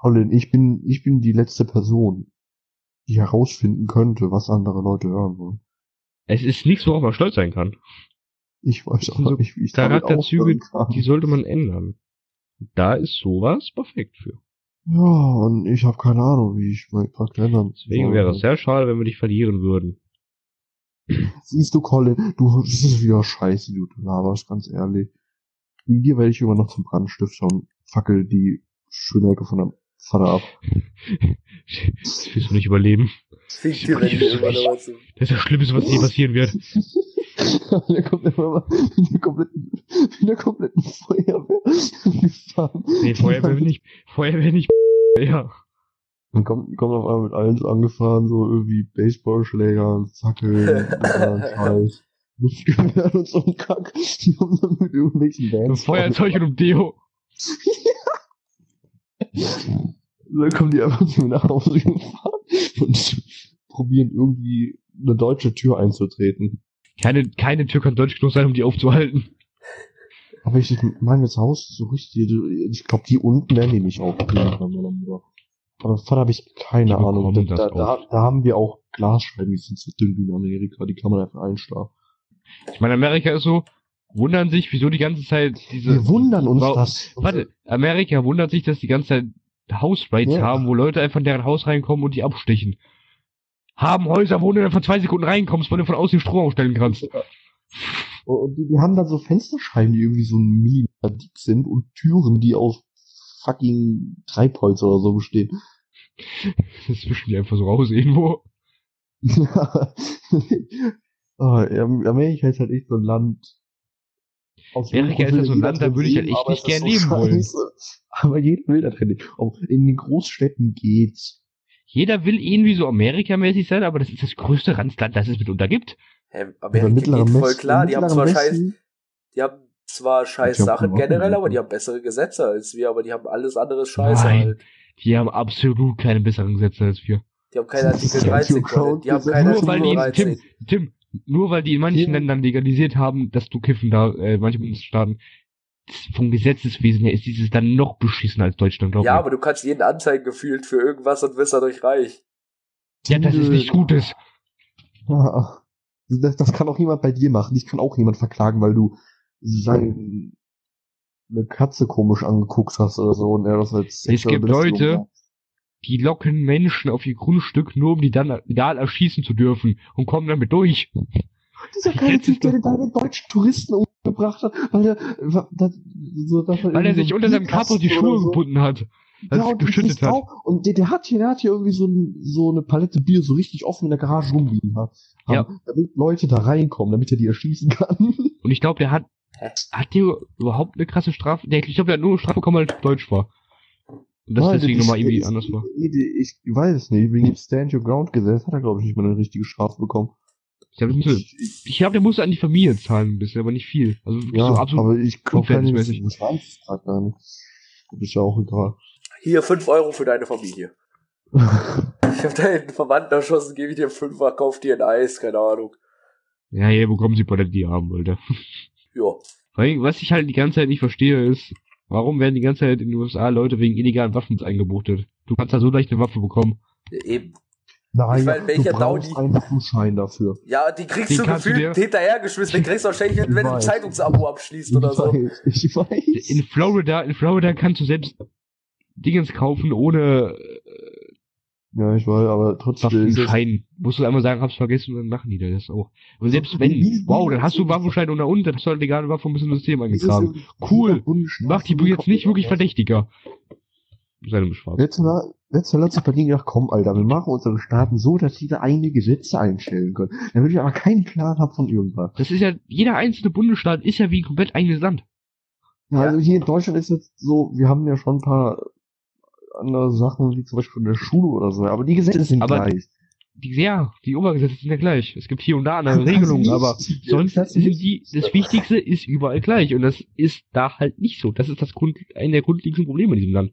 Colin, ich bin, ich bin die letzte Person, die herausfinden könnte, was andere Leute hören wollen. Es ist nichts, worauf man stolz sein kann. Ich weiß auch so nicht, wie ich Charakterzüge, die sollte man ändern. Da ist sowas perfekt für. Ja, und ich habe keine Ahnung, wie ich meinen Charakter ändern Deswegen soll. wäre es sehr schade, wenn wir dich verlieren würden. Siehst du, Colin, du, das ist wieder scheiße, du laberst, ganz ehrlich. Wegen dir werde ich immer noch zum Brandstifter und fackel die schöne Ecke von deinem Vater ab. Das wirst du nicht überleben. Fick die Wände immer noch. Das ist das Schlimmste, was je passieren wird. der kommt immer mal in der kompletten, in der kompletten Feuerwehr gefahren. Nee, Feuerwehr nicht. Feuerwehr nicht. Ja. Dann kommt, kommt auf einmal mit eins angefahren, so irgendwie Baseballschläger, Fackeln, und Scheiß. Luftgewehr und so ein Kack. Die haben dann mit irgendwelchen Bands. Feuerzeug und Deo. Dann kommen die einfach zu mir nach Hause gefahren und probieren irgendwie eine deutsche Tür einzutreten. Keine, keine Tür kann deutsch genug sein, um die aufzuhalten. Aber ich meine, das Haus so richtig, ich glaube, die unten werden die nicht aufkriegen von meiner Mutter. Aber Vater habe ich keine Die Ahnung. Da, da, da, da haben wir auch Glasscheiben, die sind so dünn wie in Amerika, die kann man einfach einstarren. Ich meine, Amerika ist so, wundern sich, wieso die ganze Zeit diese. Wir wundern uns Wow. das. Warte, Amerika wundert sich, dass die ganze Zeit House-Raids Ja. haben, wo Leute einfach in deren Haus reinkommen und die abstechen. Haben Häuser, wo du dann von zwei Sekunden reinkommst, weil du von außen den Strom aufstellen kannst. Und die, die haben dann so Fensterscheiben, die irgendwie so ein Millimeter dick sind und Türen, die aus fucking Treibholz oder so bestehen. Das zwischen die einfach so raus irgendwo. oh, Amerika ist halt echt so ein Land. Aus Amerika ist ja so ein Land, da würde ich halt echt nicht gern leben wollen. Aber jeder will da drin leben. Auch in den Großstädten geht's. Jeder will irgendwie so Amerikamäßig sein, aber das ist das größte Ranzland, das es mitunter gibt. Hä, Oder Amerika geht voll Westen- klar, die haben zwar scheiß, Westen- die haben zwar scheiß Sachen generell, aber die haben bessere Gesetze als wir, aber die haben alles andere scheiße Nein. halt. Die haben absolut keine besseren Gesetze als wir. Die haben keine Artikel ja 13, so Colin. Die haben keine Nur weil Artikel die, 13. Tim, Tim, nur weil die in manchen Tim. Ländern legalisiert haben, dass du kiffen da, äh, manche Bundesstaaten, vom Gesetzeswesen her ist dieses dann noch beschissener als Deutschland, glaube Ja, ich. aber du kannst jeden anzeigen gefühlt für irgendwas und wirst dadurch reich. Ja, das ist nichts Gutes. Ja, das, das kann auch jemand bei dir machen. Ich kann auch jemand verklagen, weil du sein, eine Katze komisch angeguckt hast oder so und er das als sexuelle gibt Leute. Die locken Menschen auf ihr Grundstück, nur um die dann legal erschießen zu dürfen und kommen damit durch. Dieser letzte- Typ, der den deinen deutschen Touristen umgebracht hat, weil er, so, Weil er sich so unter seinem Kapo die Schuhe so. gebunden hat, Ja, und geschüttet hat. Und der, der hat hier, der hat hier irgendwie so, ein, so eine Palette Bier so richtig offen in der Garage rumliegen. Ha? Ja. Damit Leute da reinkommen, damit er die erschießen kann. Und ich glaube, der hat, hat der überhaupt eine krasse Strafe? Der, ich glaube, der hat nur eine Strafe bekommen, weil er deutsch war. Und das Nein, deswegen nochmal irgendwie anders war. Ich weiß es nicht. Wegen Stand Your Ground Gesetz hat er, glaube ich, nicht mal eine richtige Strafe bekommen. Ich glaube, ich glaub, der musste an die Familie zahlen ein bisschen, aber nicht viel. Also Ja, so absolut. aber ich glaube gar nicht, das ich grad gar nicht. Ist ja auch egal. Hier, 5 Euro für deine Familie. Ich hab deinen Verwandten erschossen, gebe ich dir 5, kauf dir ein Eis, keine Ahnung. Ja, hier bekommen sie Palette, die haben wollte. Ja. Weil, was ich halt die ganze Zeit nicht verstehe, ist, warum werden die ganze Zeit in den USA Leute wegen illegalen Waffen eingebuchtet? Du kannst da so leicht eine Waffe bekommen. Eben. Nein, Ich mein, welcher du brauchst einen Schein dafür. Ja, die kriegst Den du gefühlt hinterhergeschmissen. Den kriegst du wahrscheinlich, wenn du ein. Zeitungsabo abschließt Ich oder so. weiß, ich weiß. In Florida, in Florida kannst du selbst Dingens kaufen ohne äh, ja, ich weiß, aber trotzdem es, Waffenschein. Musst du einmal sagen, hab's vergessen und dann machen die das auch. Und selbst wenn, wow, dann wie- hast du Waffenschein und da unten, dann hast du halt legale Waffe und bist System es irgendwie- Cool. jeder Macht die jetzt nicht wirklich verdächtiger. Seine Schwarz. Letztes Mal, letztes Mal hat sich Berlin gedacht, komm, Alter, wir machen unsere Staaten so, dass da eigene Gesetze einstellen können. Dann würde ich aber keinen Plan haben von irgendwas. Das ist ja, jeder einzelne Bundesstaat ist ja wie ein komplett eigenes Land. Ja, Ja. also hier in Deutschland ist jetzt so, wir haben ja schon ein paar andere Sachen, wie zum Beispiel in der Schule oder so, aber die Gesetze sind Aber- gleich. Die, ja, die Obergesetze sind ja gleich. Es gibt hier und da andere Regelungen, aber sonst Das sind die, das Wichtigste ist überall gleich. Und das ist da halt nicht so. Das ist das Grund, ein der grundlegenden Probleme in diesem Land.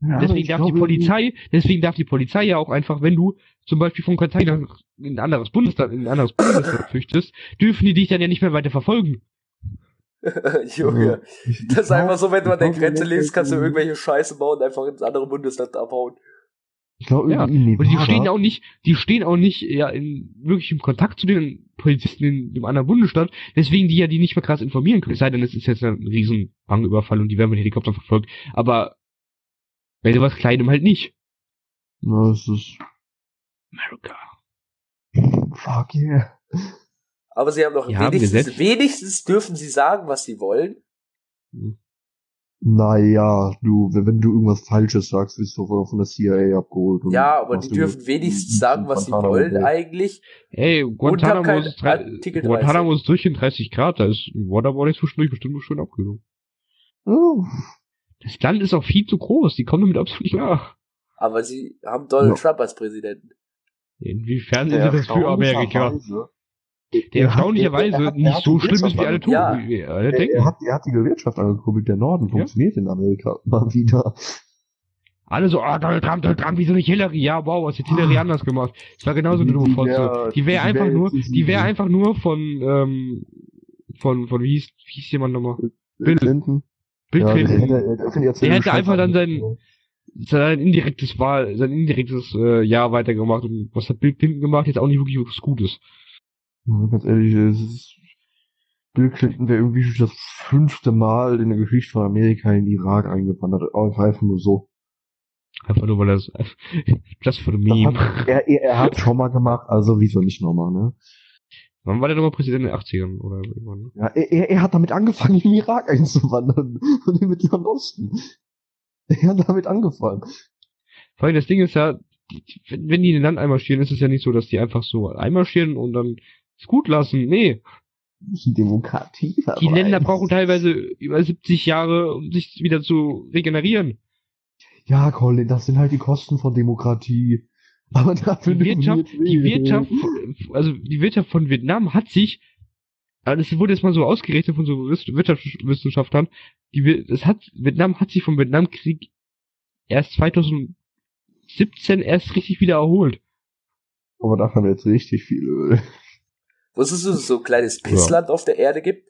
Ja, deswegen darf die Polizei, deswegen darf die Polizei ja auch einfach, wenn du zum Beispiel von Kartei in ein anderes Bundesland, in ein anderes Bundesland flüchtest, dürfen die dich dann ja nicht mehr weiter verfolgen. Junge. Ich Das ist einfach so, wenn du an der Grenze lebst, kannst du irgendwelche Scheiße bauen und einfach ins andere Bundesland abhauen. Ich glaube, Ja, Und die stehen auch nicht, die stehen auch nicht ja in wirklich im Kontakt zu den Polizisten in dem anderen Bundesstaat, deswegen die ja die nicht mehr krass informieren können. Es sei denn, es ist jetzt ein riesen Banküberfall und die werden mit Helikoptern verfolgt. Aber bei sowas Kleinem halt nicht. Ja, es ist. America. Fuck yeah. Aber sie haben doch Die haben wenigstens, wenigstens dürfen sie sagen, was sie wollen. Naja, du, wenn du irgendwas Falsches sagst, wirst du von der CIA abgeholt. und Ja, aber die dürfen wenigstens sagen, was sie wollen eigentlich. Ey, Guantanamo ist, drei, Artikel 30. Guantanamo ist durch in 30 Grad, da ist Waterboarding zwischendurch bestimmt schön abgehoben. Oh, Das Land ist auch viel zu groß, die kommen damit absolut nicht klar. Aber sie haben Donald Ja. Trump als Präsidenten. Inwiefern ist das für Amerika? erstaunlicherweise- Der Er erstaunlicherweise er- er hat- er nicht so schlimm ist, wie Wirtschaft alle tun, Ja. wie alle Er, denken. er, hat, er hat die Wirtschaft angekurbelt. Der Norden funktioniert in Amerika mal wieder. Alle so, ah, Donald Trump, Donald Trump, wieso nicht Hillary? Ja, wow, was hat Hillary anders gemacht? Das war genauso eine Die- dumme die Fotze. Die wäre einfach nur, die wäre einfach nur von, ähm, von, von, wie hieß, wie hieß jemand nochmal? Bill, Clinton. Bill Ja, Clinton. der hätte, Der hätte einfach dann sein- sein indirektes Wahl, sein indirektes äh, Jahr weitergemacht. Und was hat Bill Clinton gemacht? Jetzt auch nicht wirklich was Gutes. Ja, ganz ehrlich, es ist, Bill Clinton wäre irgendwie schon das fünfte Mal in der Geschichte von Amerika in den Irak eingewandert. Einfach einfach nur so. Einfach nur, weil das, das für Meme. hat, er, er, er hat schon mal gemacht, also wieso nicht nochmal, ne? Wann war der nochmal Präsident in den 80ern oder irgendwann, ne? Ja, er, er, er hat damit angefangen, in den Irak einzuwandern und im Mittleren Osten. Er hat damit angefangen. Vor allem das Ding ist ja, wenn wenn die in ein Land einmarschieren, ist es ja nicht so, dass die einfach so einmarschieren und dann es gut lassen. Nee, Die Demokratie die. Länder brauchen teilweise über 70 Jahre, um sich wieder zu regenerieren. Ja, Colin, das sind halt die Kosten von Demokratie. Aber dafür Die Wirtschaft, die. Wirtschaft, also die Wirtschaft von Vietnam hat sich, also das wurde jetzt mal so ausgerechnet von so Wiss- Wirtschaftswissenschaftlern, die, das hat, Vietnam hat sich vom Vietnamkrieg erst 2017 erst richtig wieder erholt. Aber da haben wir jetzt richtig viel Öl. Wusstest du, dass es so ein kleines Pissland auf der Erde gibt,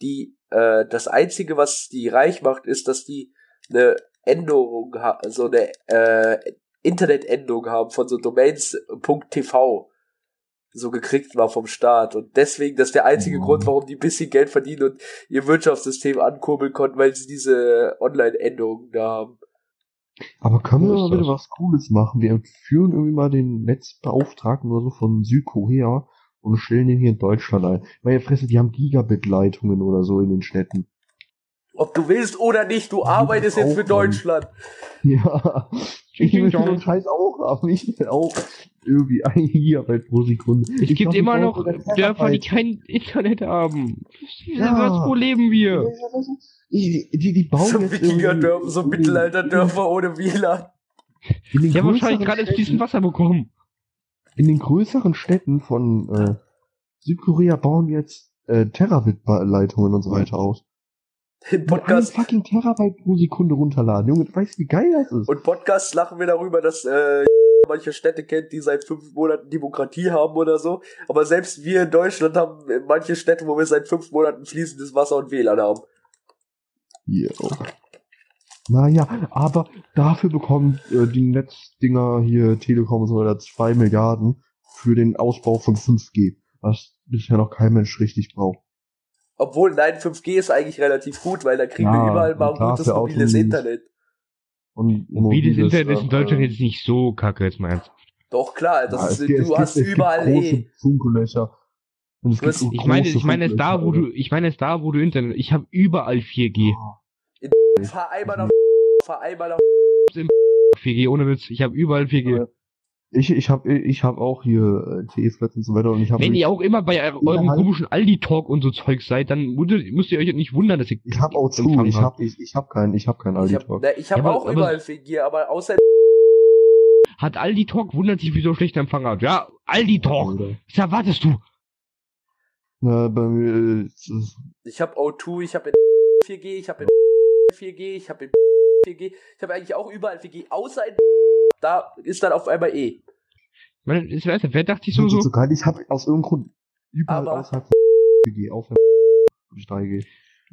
die äh, das einzige, was die reich macht, ist, dass die eine Änderung so eine äh, Internetendung haben von so Domains.tv so gekriegt war vom Staat und deswegen das ist der einzige Oh. Grund, warum die ein bisschen Geld verdienen und ihr Wirtschaftssystem ankurbeln konnten, weil sie diese Online-Änderungen da haben. Aber können wir mal bitte was Cooles machen? Wir führen irgendwie mal den Netzbeauftragten oder so von Südkorea und stellen den hier in Deutschland ein. Meine Fresse, die haben Gigabit-Leitungen oder so in den Städten. Ob du willst oder nicht, du arbeitest jetzt für. Deutschland. Ja. Ich will den Scheiß auch haben. Ich will auch irgendwie ein Gigabit pro Sekunde. Es Ich gibt immer noch Dörfer, die Terabyte. kein Internet haben. Ja. Was, wo leben wir? Die, die, die bauen So jetzt Wikingerdörfer, so Mittelalterdörfer ohne WLAN. Die haben wahrscheinlich gerade Städten- fließend Wasser bekommen. In den größeren Städten von äh, Südkorea bauen jetzt äh, Terabit-Leitungen und so weiter aus. Podcast, fucking Terabyte pro Sekunde runterladen. Junge, du weißt, wie geil das ist. und Podcast lachen wir darüber, dass äh, manche Städte kennt, die seit fünf Monaten Demokratie haben oder so. Aber selbst wir in Deutschland haben äh, manche Städte, wo wir seit fünf Monaten fließendes Wasser und WLAN haben. Ja. Naja, aber dafür bekommen äh, die Netzdinger hier, Telekom und so weiter, zwei Milliarden für den Ausbau von 5G, was bisher noch kein Mensch richtig braucht. Obwohl, nein, 5G ist eigentlich relativ gut, weil da kriegen Ja, wir überall mal ein klar, gutes mobiles. Internet. Und Mobiles Internet ist in äh, Deutschland jetzt nicht so kacke, jetzt mal ernst. Doch klar, ja, das es ist, gibt- du hast gibt- es überall gibt große eh. Funklöcher. Ich meine, ich meine es da, wo du, ich meine es da, wo du Internet, ich habe überall 4G. Alter. Fahr einmal nach, einmal nach 4G, ohne Witz, ich habe überall 4G. Ja. Ich, ich habe ich hab auch hier äh, TE-Flats und so weiter und ich habe Wenn ihr auch immer bei eurem komischen Aldi-Talk und so Zeug seid, dann müsst ihr, euch nicht wundern, dass ihr ich habe auch zu, ich habe ich, ich hab keinen, ich habe keinen hab, Talk. ne, ich hab Ja, aber- auch aber- überall 4G, aber außer Hat Aldi Talk wundert sich, wieso schlechter Empfang hat. Ja, Aldi Talk. Was erwartest du? Na, bei mir äh, ist es- Ich habe O2, ich habe 4G, ich habe 4G, ich habe 4G. Ich habe eigentlich auch überall 4G, außer in da ist dann auf einmal E. Ich weißt du, wer dachte sich so, so, so. Ich habe aus irgendeinem Grund überall Aber- außerhalb von 4G, auf 3G.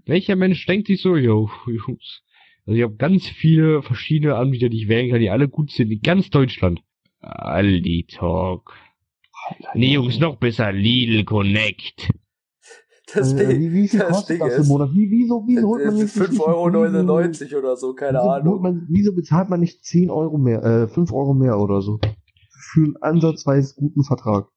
Welcher Mensch denkt sich so, yo, Jungs, also ich habe ganz viele verschiedene Anbieter, die ich wählen kann, die alle gut sind, in ganz Deutschland. Aldi Talk. Nee, Jungs, noch besser, Lidl Connect. Das Äh, Ding, wie, wie viel das kostet Ding das im Monat? Wie, wieso, wieso holt man nicht 5,99 Euro oder so, keine wieso, Ahnung. Man, wieso bezahlt man nicht 10 Euro mehr, äh, 5 Euro mehr oder so? Für einen ansatzweise guten Vertrag.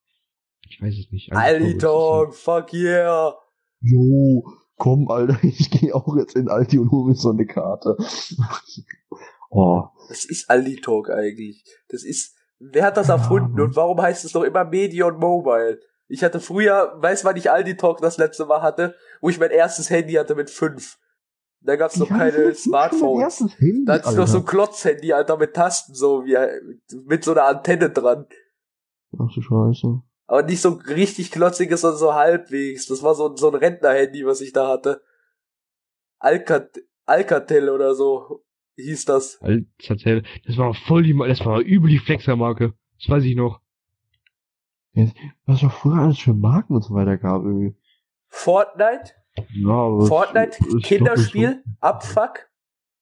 Ich weiß es nicht. Aldi Talk, fuck yeah. Jo, komm, Alter, ich gehe auch jetzt in Aldi und hole mir so eine Karte. oh, Das ist Aldi Talk eigentlich. Das ist, wer hat das erfunden und warum heißt es noch immer Medion Mobile? Ich hatte früher, weiß wann ich Aldi Talk das letzte Mal hatte, wo ich mein erstes Handy hatte mit fünf. Da gab's noch Ich hatte keine Smartphones. Handy, Da hat's noch so ein. Klotz-Handy, Alter, mit Tasten, so wie, mit so einer Antenne dran. Ach du Scheiße. Aber nicht so richtig klotziges, sondern so halbwegs. Das war so, so ein Rentner-Handy, was ich da hatte. Alcat Alcatel oder so hieß das. Alcatel. Das war voll die, das war übel die Flexer-Marke. Das weiß ich noch. Was doch früher alles für Marken und so weiter gab, irgendwie. Fortnite, Ja, Fortnite, es- Kinderspiel, Abfuck.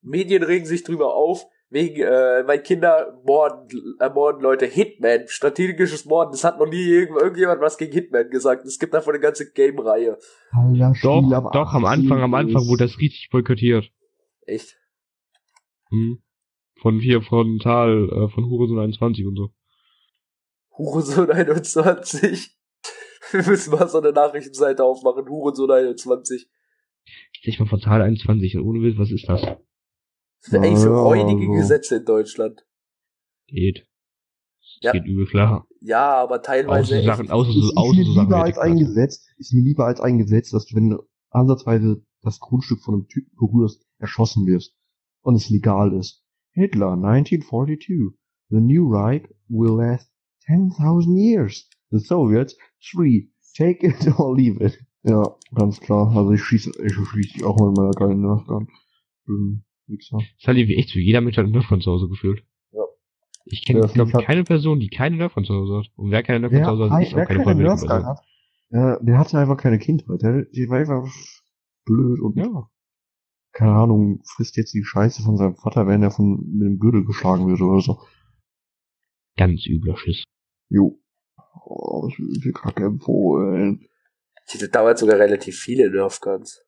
Medien regen sich drüber auf, wegen, äh, weil Kinder morden, ermorden Leute. Hitman, strategisches Morden, das hat noch nie irgend, irgendjemand was gegen Hitman gesagt. Es gibt davon eine ganze Game-Reihe. Alter, Doch, am doch, am Anfang, am 18. Anfang wurde das richtig boykottiert. Echt? Hm. Von hier, von Tal, äh, von Hurensohn 21 und so. Hurensohn 21. Wir müssen mal so eine Nachrichtenseite aufmachen. Hurensohn 21. Ich mal von Tal 21 und ohne Witz, was ist das? Das wäre eigentlich für Ja, räudige also. Gesetze in Deutschland. Geht. Das Ja. geht übel klar. Ja, aber teilweise so echt. Sachen, außer ist, so, ist außer mir so lieber als ein. Gesetz, ist mir lieber als ein Gesetz, dass du, wenn du ansatzweise das Grundstück von einem Typen berührst, erschossen wirst. Und es legal ist. Hitler, 1942. The new right will last 10,000 years. The Soviets, three. Take it or leave it. Ja, ganz klar. Also ich schieße, ich schieße auch mal mit meiner geilen Nerf an. Das hat irgendwie echt so. Jeder Mensch hat einen Nerf von zu Hause gefühlt. Ja. Ich kenne, Ja, glaube ich, keine Person, die keine Nerf von zu Hause hat. Und wer keine Nerf zu Hause hat, ist wer auch keine Nerf hat, ja, der hatte einfach keine Kindheit. Der, der war einfach blöd und Ja. keine Ahnung, frisst jetzt die Scheiße von seinem Vater, wenn er von mit dem Gürtel geschlagen wird oder so. Ganz übler Schiss. Jo. Oh, ich will Kacke empfohlen. Ich hatte damals sogar relativ viele Nerfguns.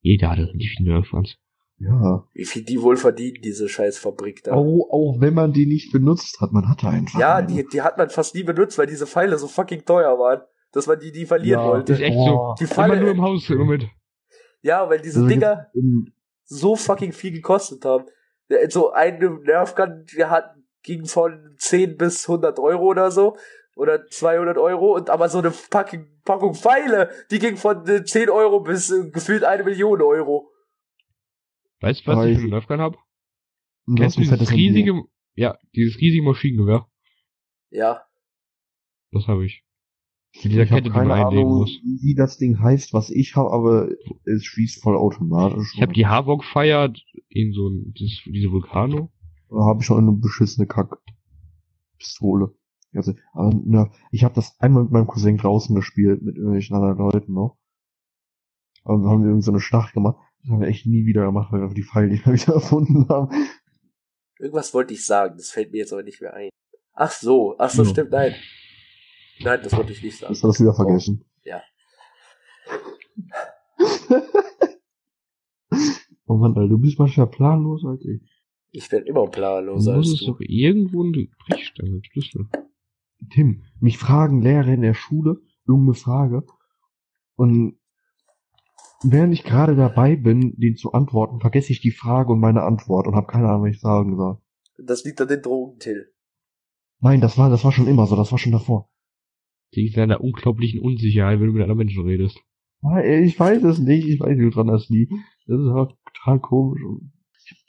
Jeder hatte richtig viele Nerf-Fans. Ja. Wie viel die wohl verdienen, diese scheiß Fabrik da. Auch, auch wenn man die nicht benutzt hat, man hatte einfach. ja, eine. die, die hat man fast nie benutzt, weil diese Pfeile so fucking teuer waren, dass man die nie verlieren Ja. wollte. Das ist echt Oh. Die so. Falle- Immer nur im Haus im Moment. Ja, weil diese Also Dinger so fucking viel gekostet haben. So eine Nerfgun, der hat, ging von 10 bis 100 Euro oder so. Oder 200 Euro. Und aber so eine fucking Packung Pfeile, die ging von äh, 10 Euro bis äh, gefühlt eine Million Euro. Weißt du, was Aber ich für einen Nerf-Gun hab? du Kennst du dieses riesige, ja, dieses riesige Maschinengewehr? Ja. Das habe ich. Mit dieser Ich habe Kette, die man keine einlegen Ahnung, muss. wie das Ding heißt, was ich habe, aber es schießt voll automatisch. Ich habe die Havok feiert in so ein, das, diese Vulcano. Habe ich schon eine beschissene Kack-Pistole. Also, aber, na, ich habe das einmal mit meinem Cousin draußen gespielt, mit irgendwelchen anderen Leuten noch. Und dann haben wir irgendwie so eine Schlacht gemacht. Das haben wir echt nie wieder gemacht, weil wir die Pfeile nicht mehr wieder erfunden haben. Irgendwas wollte ich sagen, das fällt mir jetzt aber nicht mehr ein. Ach so, ach so, Ja. stimmt, nein. Nein, das wollte ich nicht sagen. Das hast du wieder vergessen. Ja. oh Mann, Alter, du bist manchmal planlos als ich. Ich bin immer planloser als du. doch irgendwo eine Brechstange, Schlüssel. Tim, mich fragen Lehrer in der Schule irgendeine Frage und während ich gerade dabei bin, den zu antworten, vergesse ich die Frage und meine Antwort und habe keine Ahnung, was ich sagen soll. Das liegt an den Drogen, Till. Nein, das war, das war schon immer so, das war schon davor. Liegt in einer unglaublichen Unsicherheit, wenn du mit anderen Menschen redest. Ich weiß es nicht, ich weiß nicht, woran das liegt. Das ist aber total komisch und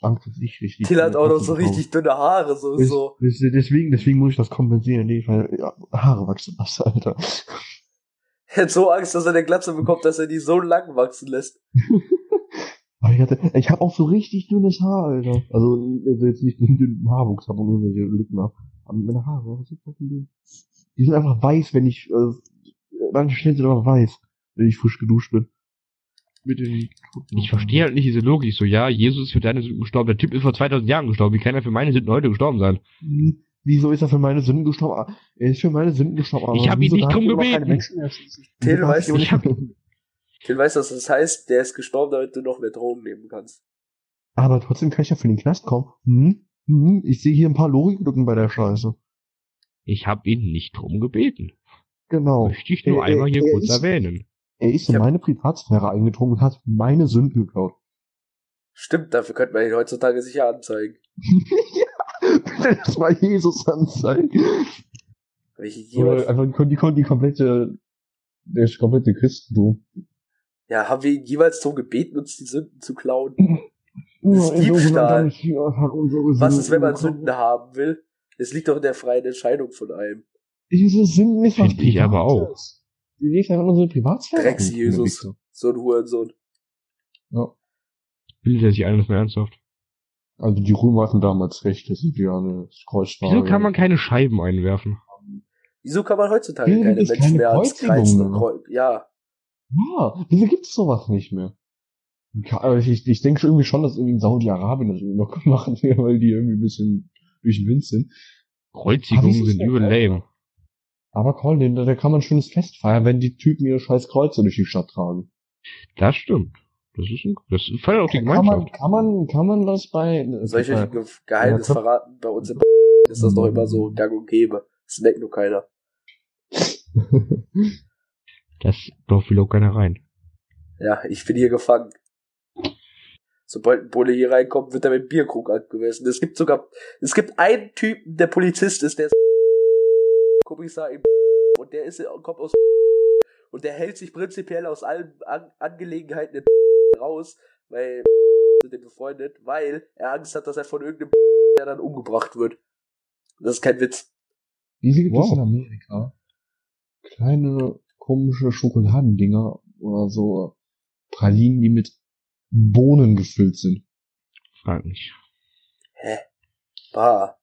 Angst, dass ich richtig. Till hat auch noch so richtig dünne Haare, so, Des- so. des- Deswegen, deswegen muss ich das kompensieren, nee, weil ja, Haare wachsen was, Alter. Er hat so Angst, dass er eine Glatze bekommt, dass er die so lang wachsen lässt. Aber ich hatte, ich habe auch so richtig dünnes Haar, Alter. Also, also jetzt nicht einen dünnen Haarwuchs und irgendwelche Lücken habe. Aber meine Haare, was ist das denn? Die sind einfach weiß, wenn ich, äh, manche Schnitte sind einfach weiß, wenn ich frisch geduscht bin. Mit den Toten. Ich verstehe halt nicht diese Logik. So, ja, Jesus ist für deine Sünden gestorben. Der Typ ist vor 2000 Jahren gestorben. Wie kann er für meine Sünden heute gestorben sein? Hm, Wieso ist er für meine Sünden gestorben? Ah, Er ist für meine Sünden gestorben. aber Ich hab ihn nicht drum gebeten. Till, ich hab- weiß, was das heißt. Der ist gestorben, damit du noch mehr Drogen nehmen kannst. Aber trotzdem kann ich ja für den Knast kommen. Hm? Hm? Ich sehe hier ein paar Logiklücken bei der Scheiße. Ich habe ihn nicht drum gebeten. Genau. Möchte ich nur Äh, äh, einmal hier er kurz ist- erwähnen. Er ist Ich in meine Privatsphäre eingedrungen und hat meine Sünden geklaut. Stimmt, dafür könnte man ihn heutzutage sicher anzeigen. Bitte das mal Jesus anzeigen. Jemals, einfach die, die, die komplette, der komplette Christentum. ja, haben wir ihn jeweils darum gebeten, uns die Sünden zu klauen? Nur ein Diebstahl. Was ist, wenn man. Sünden haben will? Es liegt doch in der freien Entscheidung von einem. Diese Sünden ist was Finde ich aber auch. Die liegt einfach in unsere Privatsphäre. Drecks-Jesus. So ein Hurensohn. Ja. Bildet er sich alles mehr ernsthaft? Also die Römer hatten damals recht, das sind ja eine Kreuzfahrt. Wieso kann man keine Scheiben einwerfen? Wieso kann man heutzutage Ja, keine das ist Menschen keine mehr ans Kreuzigung Kreuzen und mehr. Kreu Ja, Ja, wieso gibt's sowas nicht mehr? Aber Ich, ich denke schon irgendwie schon, dass irgendwie in Saudi-Arabien das irgendwie noch machen, weil die irgendwie ein bisschen durch den Wind sind. Kreuzigungen das ist sind ja übel geil. lame. Aber Colin, da, da kann man ein schönes Fest feiern, wenn die Typen ihre scheiß Kreuze durch die Stadt tragen. Das stimmt. Das ist ein, das feiert auch die Kann man, Gemeinschaft. kann man, kann man das bei, soll ich euch ein bei Ge Geheimnis Ja, verraten? Bei uns im ist das doch immer so gang und gäbe. Das merkt nur keiner. Das darf will auch keiner rein. Ja, ich bin hier gefangen. Sobald ein Bulle hier reinkommt, wird er mit Bierkrug angemessen. Es gibt sogar, es gibt einen Typen, der Polizist ist, der ist Kommissar im und der ist, kommt aus und der hält sich prinzipiell aus allen An Angelegenheiten in raus, weil mit dem befreundet, weil er Angst hat, dass er von irgendeinem der dann umgebracht wird. Das ist kein Witz. Diese gibt es Wow. in Amerika. Kleine, komische Schokoladendinger oder so Pralinen, die mit Bohnen gefüllt sind. Frag nicht. Hä? Bah.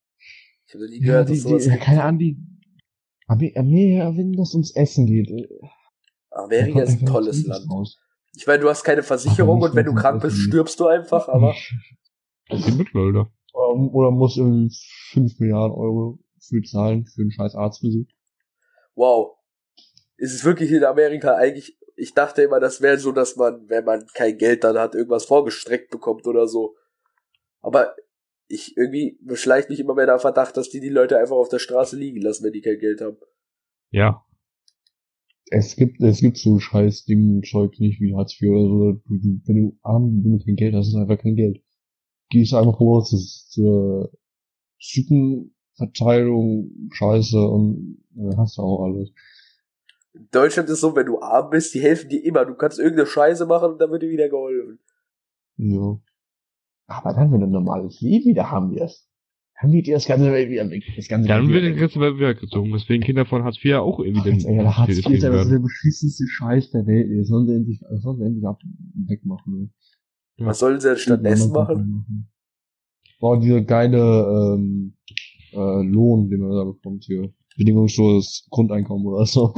Ich habe nie gehört, die, dass sowas die, gibt. keine Ahnung, die, Amerika, wenn das ums Essen geht. äh, Amerika ist ein tolles Land. raus. Ich meine, du hast keine Versicherung und wenn du krank bist, komplett. stirbst du einfach, aber Das die Mittelalter. Oder, oder muss irgendwie 5 Milliarden Euro für zahlen für einen scheiß Arztbesuch. wow. Ist es wirklich in Amerika eigentlich, ich dachte immer, das wäre so, dass man, wenn man kein Geld dann hat, irgendwas vorgestreckt bekommt oder so. Aber ich irgendwie beschleicht mich immer mehr der Verdacht, dass die die Leute einfach auf der Straße liegen lassen, wenn die kein Geld haben. Ja. Es gibt, es gibt so scheiß Ding, Zeug nicht wie Hartz IV oder so. Du, du, wenn du arm, wenn du kein Geld hast, ist einfach kein Geld. Gehst einfach raus, das zur Suppenverteilung, Scheiße und dann hast du auch alles. In Deutschland ist so, wenn du arm bist, die helfen dir immer. Du kannst irgendeine Scheiße machen und dann wird dir wieder geholfen. Ja. Aber dann, wenn du ein normales Leben wieder haben wirst, dann wird dir das ganze Welt wieder weg. Das ganze Dann wird der ganze Welt wieder gezogen, weswegen Kinder von Hartz IV auch irgendwie ehrlich, der Hartz IV ist getrieben einfach so werden. der beschissenste Scheiß der Welt. Das sollen sie endlich, das sollen sie endlich ab, wegmachen. Ne? Ja. Was sollen sie denn stattdessen machen? Boah, dieser geile ähm, äh, Lohn, den man da bekommt hier. Bedingungsloses Grundeinkommen oder so.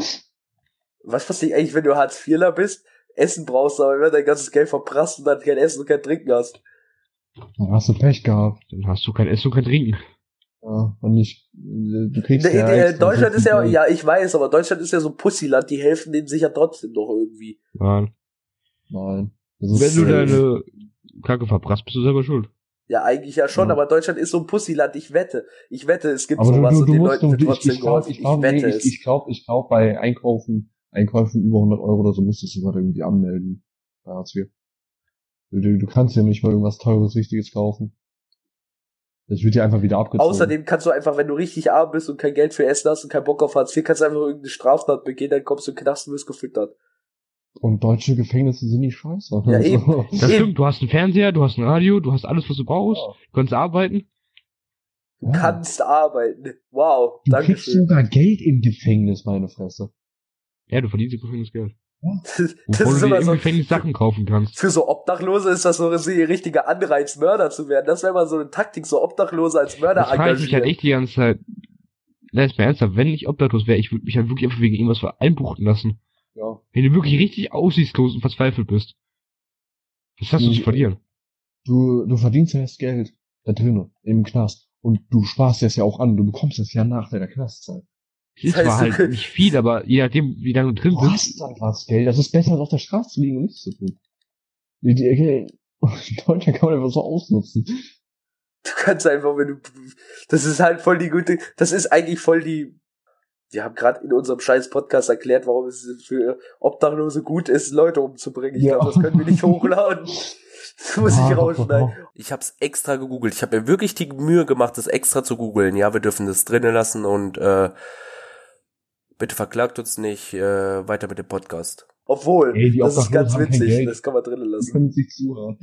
Was passiert eigentlich, wenn du Hartz-IVler bist, Essen brauchst, aber immer dein ganzes Geld verprasst und dann kein Essen und kein Trinken hast? Dann hast du Pech gehabt. Dann hast du kein Essen und kein Trinken. Ja, und nicht, äh, du kriegst in, ja extra Deutschland so ist ja, ja, ich weiß, aber Deutschland ist ja so ein Pussyland, die helfen denen sicher trotzdem noch irgendwie. Nein. Nein. Das ist, Wenn du deine Kacke verprasst, bist du selber schuld. Ja, eigentlich ja schon, Ja. aber Deutschland ist so ein Pussyland, ich wette. Ich wette, es gibt aber du, sowas du, und du den musst, Leuten du, wird ich, trotzdem ich glaube, geholfen. ich glaube, wette nee, ich, es. ich glaube, ich glaube, bei Einkaufen, Einkäufen über 100 Euro oder so musstest du gerade irgendwie anmelden. Bei Hartz IV. Du, du, kannst ja nicht mal irgendwas teures, richtiges kaufen. Das wird dir einfach wieder abgezogen. Außerdem kannst du einfach, wenn du richtig arm bist und kein Geld für Essen hast und keinen Bock auf Hartz IV, kannst du einfach irgendeine Straftat begehen, dann kommst du in den Knast und wirst gefüttert. Und deutsche Gefängnisse sind nicht scheiße. Ja, eben. Das Eben. stimmt, du hast einen Fernseher, du hast ein Radio, du hast alles, was du brauchst, Ja. du kannst arbeiten. Du Ja. kannst arbeiten. Wow, Du kriegst Dankeschön. sogar Geld im Gefängnis, meine Fresse. Ja, du verdienst im Gefängnis Geld. Das Wovon ist du immer im so, Gefängnis Sachen kaufen kannst. für so Obdachlose ist das so ein richtiger Anreiz, Mörder zu werden. Das wäre mal so eine Taktik, so Obdachlose als Mörder Das frage ich mich halt engagieren. echt die ganze Zeit. Lass mal ernsthaft, wenn ich obdachlos wäre, ich würde mich halt wirklich einfach wegen irgendwas für einbuchten lassen. Ja. Wenn du wirklich richtig aussichtslos und verzweifelt bist. Was hast du zu verlieren? Du, du verdienst ja das Geld da drinnen, im Knast. Und du sparst es ja auch an. Du bekommst es ja nach deiner Knastzeit. Das heißt, zwar du- halt nicht viel, aber je nachdem, wie lange du drin Du bist. hast einfach das Geld. Das ist besser, als auf der Straße zu liegen und nichts zu tun. Die, die, okay. Deutschland kann man einfach so ausnutzen. Du kannst einfach, wenn du, das ist halt voll die gute, das ist eigentlich voll die, wir haben gerade in unserem scheiß Podcast erklärt, warum es für Obdachlose gut ist, Leute umzubringen. Ich Ja. glaube, das können wir nicht hochladen. Das muss Ah, ich rausschneiden. doch, doch. Ich hab's extra gegoogelt. Ich habe mir wirklich die Mühe gemacht, das extra zu googeln. Ja, wir dürfen das drinnen lassen und äh, bitte verklagt uns nicht äh, weiter mit dem Podcast. Obwohl, Ey, das ist ganz witzig. Das kann man drinnen lassen. können sich zuhören.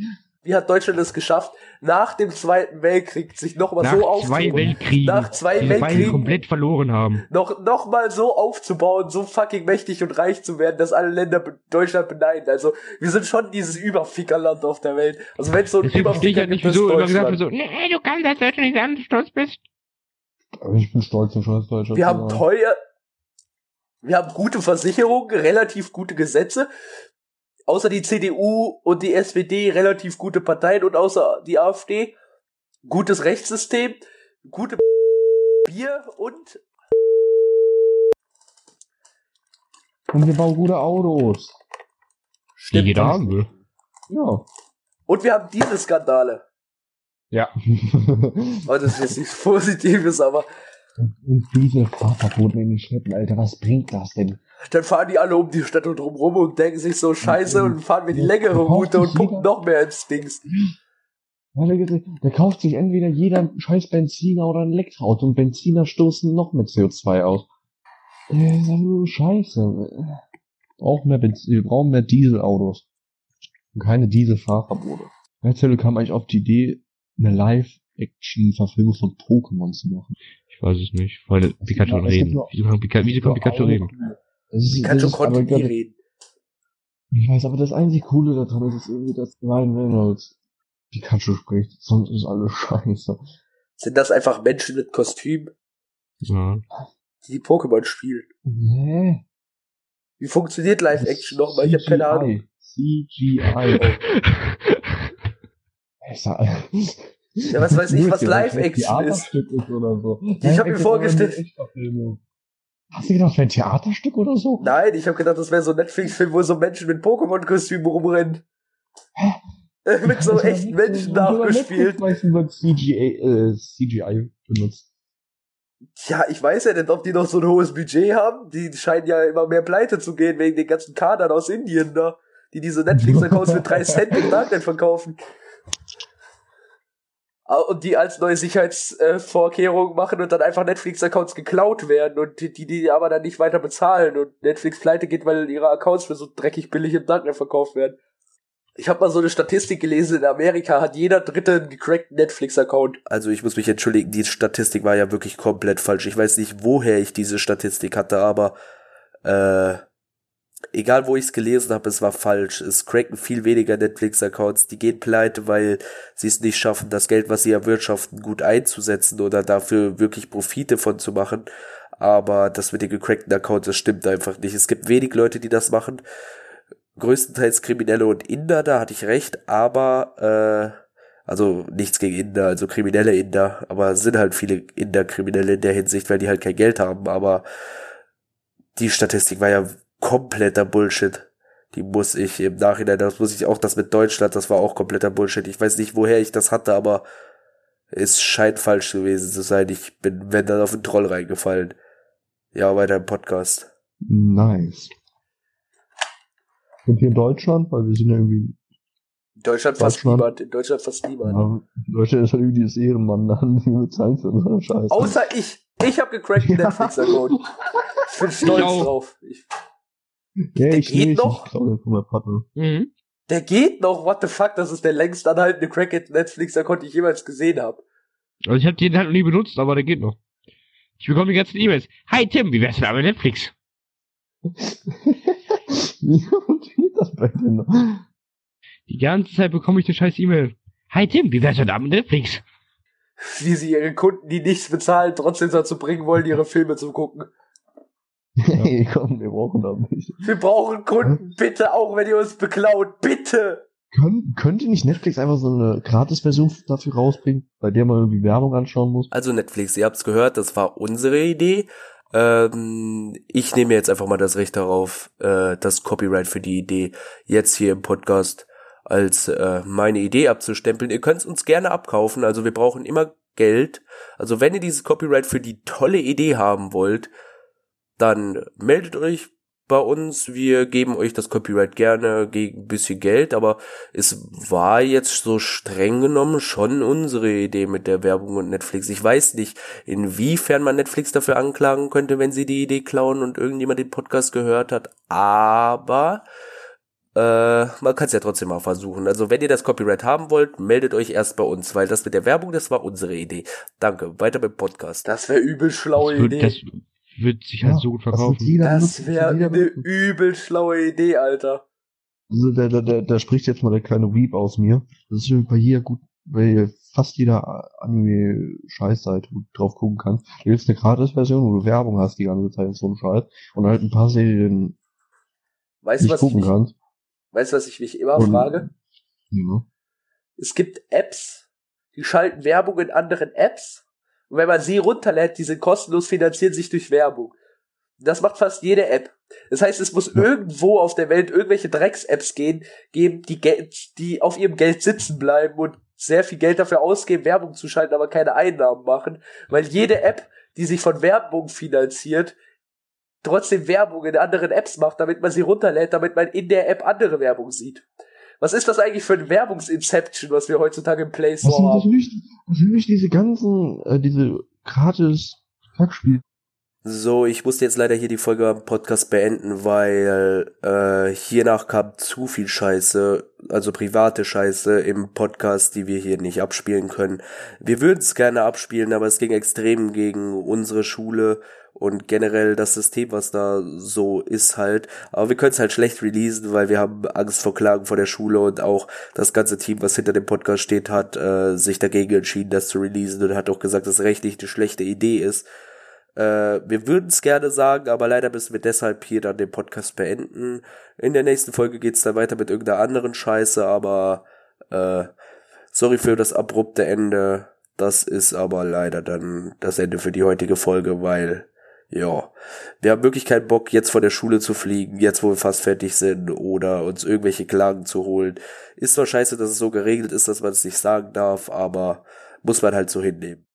Wie hat Deutschland es geschafft, nach dem Zweiten Weltkrieg sich nochmal so aufzubauen? Nach zwei die Weltkriegen komplett verloren haben. noch, noch mal so aufzubauen, so fucking mächtig und reich zu werden, dass alle Länder Deutschland beneiden. Also, wir sind schon dieses Überfickerland auf der Welt. Also, wenn so ein verstehe ich Überficker halt nicht, gibt, ist wieso immer gesagt so, nee, du kannst das Deutschland nicht an, stolz bist. Aber ich bin stolz auf scheiß Deutschland. Wir haben teuer, wir haben gute Versicherungen, relativ gute Gesetze. Außer die CDU und die SPD relativ gute Parteien und außer die AfD gutes Rechtssystem, gute Bier und Und wir bauen gute Autos. Die Stimmt. jeder haben will. Ja. und wir haben diese Skandale. Ja. Oh, das ist jetzt nichts Positives, aber und, und diese Fahrverboten in den Städten, Alter, was bringt das denn? dann fahren die alle um die Stadt und drumrum und denken sich so scheiße Ja, und fahren wir die längere Route und pumpen noch mehr ins Dings. Der, kauft sich entweder jeder einen scheiß Benziner oder ein Elektroauto und Benziner stoßen noch mehr CO2 aus. Äh, so scheiße. Wir brauchen mehr Benzin, wir brauchen mehr Dieselautos. Und keine Dieselfahrverbote. Erzähle kam eigentlich auf die Idee, eine Live-Action-Verfilmung von Pokémon zu machen. Ich weiß es nicht, weil Pikachu gibt reden. nur- Wieso kann Pikachu, wieso kann Pikachu reden? Das ist, Pikachu das ist konnte nie reden. Ich weiß, aber das einzig Coole daran ist, ist irgendwie, dass Ryan Reynolds Pikachu spricht. Sonst ist alles scheiße. Sind das einfach Menschen mit Kostüm, Ja. die Pokémon spielen? Nee. Wie funktioniert Live-Action nochmal? Ich habe keine Ahnung. CGI. Ich sag, Ja, was weiß ich, was Live-Action ist. Ist oder so. Ich hab mir vorgestellt-. Hast du gedacht, wäre ein Theaterstück oder so? Nein, ich habe gedacht, das wäre so ein Netflix-Film, wo so Menschen mit Pokémon-Kostümen rumrennen. Äh, mit so Das echten Menschen nachgespielt. Netflix meistens wird CGI, äh, CGI benutzt. Ja, ich weiß ja nicht, ob die noch so ein hohes Budget haben. Die scheinen ja immer mehr pleite zu gehen wegen den ganzen Kadern aus Indien da, die diese Netflix-Accounts für drei Cent im Darknet verkaufen. Und die als neue Sicherheitsvorkehrungen machen und dann einfach Netflix-Accounts geklaut werden und die, die die aber dann nicht weiter bezahlen und Netflix pleite geht, weil ihre Accounts für so dreckig billig im Darknet verkauft werden. Ich habe mal so eine Statistik gelesen, in Amerika hat jeder dritte einen gecrackten Netflix-Account. Also ich muss mich entschuldigen, die Statistik war ja wirklich komplett falsch. Ich weiß nicht, woher ich diese Statistik hatte, aber äh, egal wo ich es gelesen habe, es war falsch. Es cracken viel weniger Netflix-Accounts, die gehen pleite, weil sie es nicht schaffen, das Geld, was sie erwirtschaften, gut einzusetzen oder dafür wirklich Profite von zu machen. Aber das mit den gecrackten Accounts, das stimmt einfach nicht. Es gibt wenig Leute, die das machen größtenteils Kriminelle und Inder, da hatte ich recht, aber äh, also nichts gegen Inder, also kriminelle Inder, aber sind halt viele Inder Kriminelle in der Hinsicht, weil die halt kein Geld haben, aber die Statistik war ja kompletter Bullshit. Die muss ich im Nachhinein, das muss ich auch, das mit Deutschland, das war auch kompletter Bullshit. Ich weiß nicht, woher ich das hatte, aber es scheint falsch gewesen zu sein. Ich bin, wenn dann auf den Troll reingefallen. Ja, weiter im Podcast. Nice. Und hier in Deutschland, weil wir sind ja irgendwie, In Deutschland fast Deutschland. niemand, in Deutschland fast niemand. ja, Deutschland ist halt irgendwie das Ehrenmann, dann die bezahlt für so eine Scheiße. Außer ich. Ich habe gecrackt Ja. Netflix-Account. Ich bin stolz Ich auch. drauf. Ich, ja, der ich geht nicht, noch? Ich glaube. Mhm. der geht noch, what the fuck, das ist der längst anhaltende Cracked Netflix-Account, den ich jemals gesehen habe. Also ich habe den halt noch nie benutzt, aber der geht noch. Ich bekomme die ganzen E-Mails. Hi Tim, wie wär's denn aber mit Netflix? Wie funktioniert das bei dir noch? Die ganze Zeit bekomme ich eine scheiß E-Mail. Hi Tim, wie wär's denn aber mit Netflix? Wie sie ihre Kunden, die nichts bezahlen, trotzdem dazu bringen wollen, ihre Filme zu gucken. Hey, komm, wir brauchen das nicht. Wir brauchen Kunden, bitte, auch wenn ihr uns beklaut, bitte. Kön könnte nicht Netflix einfach so eine Gratis-Version dafür rausbringen, bei der man irgendwie Werbung anschauen muss? Also Netflix, ihr habt's gehört, das war unsere Idee. Ähm, ich nehme jetzt einfach mal das Recht darauf, äh, das Copyright für die Idee jetzt hier im Podcast als äh, meine Idee abzustempeln. Ihr könnt's uns gerne abkaufen, also wir brauchen immer Geld. Also wenn ihr dieses Copyright für die tolle Idee haben wollt, dann meldet euch bei uns. Wir geben euch das Copyright gerne gegen ein bisschen Geld, aber es war jetzt so streng genommen schon unsere Idee mit der Werbung und Netflix. Ich weiß nicht, inwiefern man Netflix dafür anklagen könnte, wenn sie die Idee klauen und irgendjemand den Podcast gehört hat, aber äh, man kann es ja trotzdem mal versuchen. Also wenn ihr das Copyright haben wollt, meldet euch erst bei uns, weil das mit der Werbung, das war unsere Idee. Danke, weiter mit Podcast. Das wäre übel schlaue Idee. Das wird sich halt Ja, so gut verkaufen. Das wäre eine übel schlaue Idee, Alter. Also da, da, da, da spricht jetzt mal der kleine Weep aus mir. Das ist bei jeder gut, bei fast jeder Anime-Scheißseite, wo du drauf gucken kannst. Da gibt's eine Gratis-Version, wo du Werbung hast die ganze Zeit und so ein Scheiß. Und halt ein paar Serien Weißt du, nicht was ich gucken mich, kannst. weißt du, was ich mich immer Und- frage? Ja. Es gibt Apps, die schalten Werbung in anderen Apps. Und wenn man sie runterlädt, die sind kostenlos, finanzieren sich durch Werbung. Das macht fast jede App. Das heißt, es muss Ja. irgendwo auf der Welt irgendwelche Drecks-Apps gehen, geben, die die auf ihrem Geld sitzen bleiben und sehr viel Geld dafür ausgeben, Werbung zu schalten, aber keine Einnahmen machen. Weil jede App, die sich von Werbung finanziert, trotzdem Werbung in anderen Apps macht, damit man sie runterlädt, damit man in der App andere Werbung sieht. Was ist das eigentlich für ein Werbungsinception, was wir heutzutage im Play Was sind Store das haben? nicht, was sind nicht diese ganzen, äh, diese gratis Kackspiele? So, ich musste jetzt leider hier die Folge am Podcast beenden, weil äh, hiernach kam zu viel Scheiße, also private Scheiße im Podcast, die wir hier nicht abspielen können. Wir würden es gerne abspielen, aber es ging extrem gegen unsere Schule und generell das System, was da so ist halt. Aber wir können es halt schlecht releasen, weil wir haben Angst vor Klagen vor der Schule und auch das ganze Team, was hinter dem Podcast steht, hat äh, sich dagegen entschieden, das zu releasen und hat auch gesagt, dass es rechtlich eine schlechte Idee ist. Äh, wir würden es gerne sagen, aber leider müssen wir deshalb hier dann den Podcast beenden. In der nächsten Folge geht's dann weiter mit irgendeiner anderen Scheiße, aber äh, sorry für das abrupte Ende. Das ist aber leider dann das Ende für die heutige Folge, weil ja, wir haben wirklich keinen Bock, jetzt von der Schule zu fliegen, jetzt wo wir fast fertig sind, oder uns irgendwelche Klagen zu holen. Ist zwar scheiße, dass es so geregelt ist, dass man es nicht sagen darf, aber muss man halt so hinnehmen.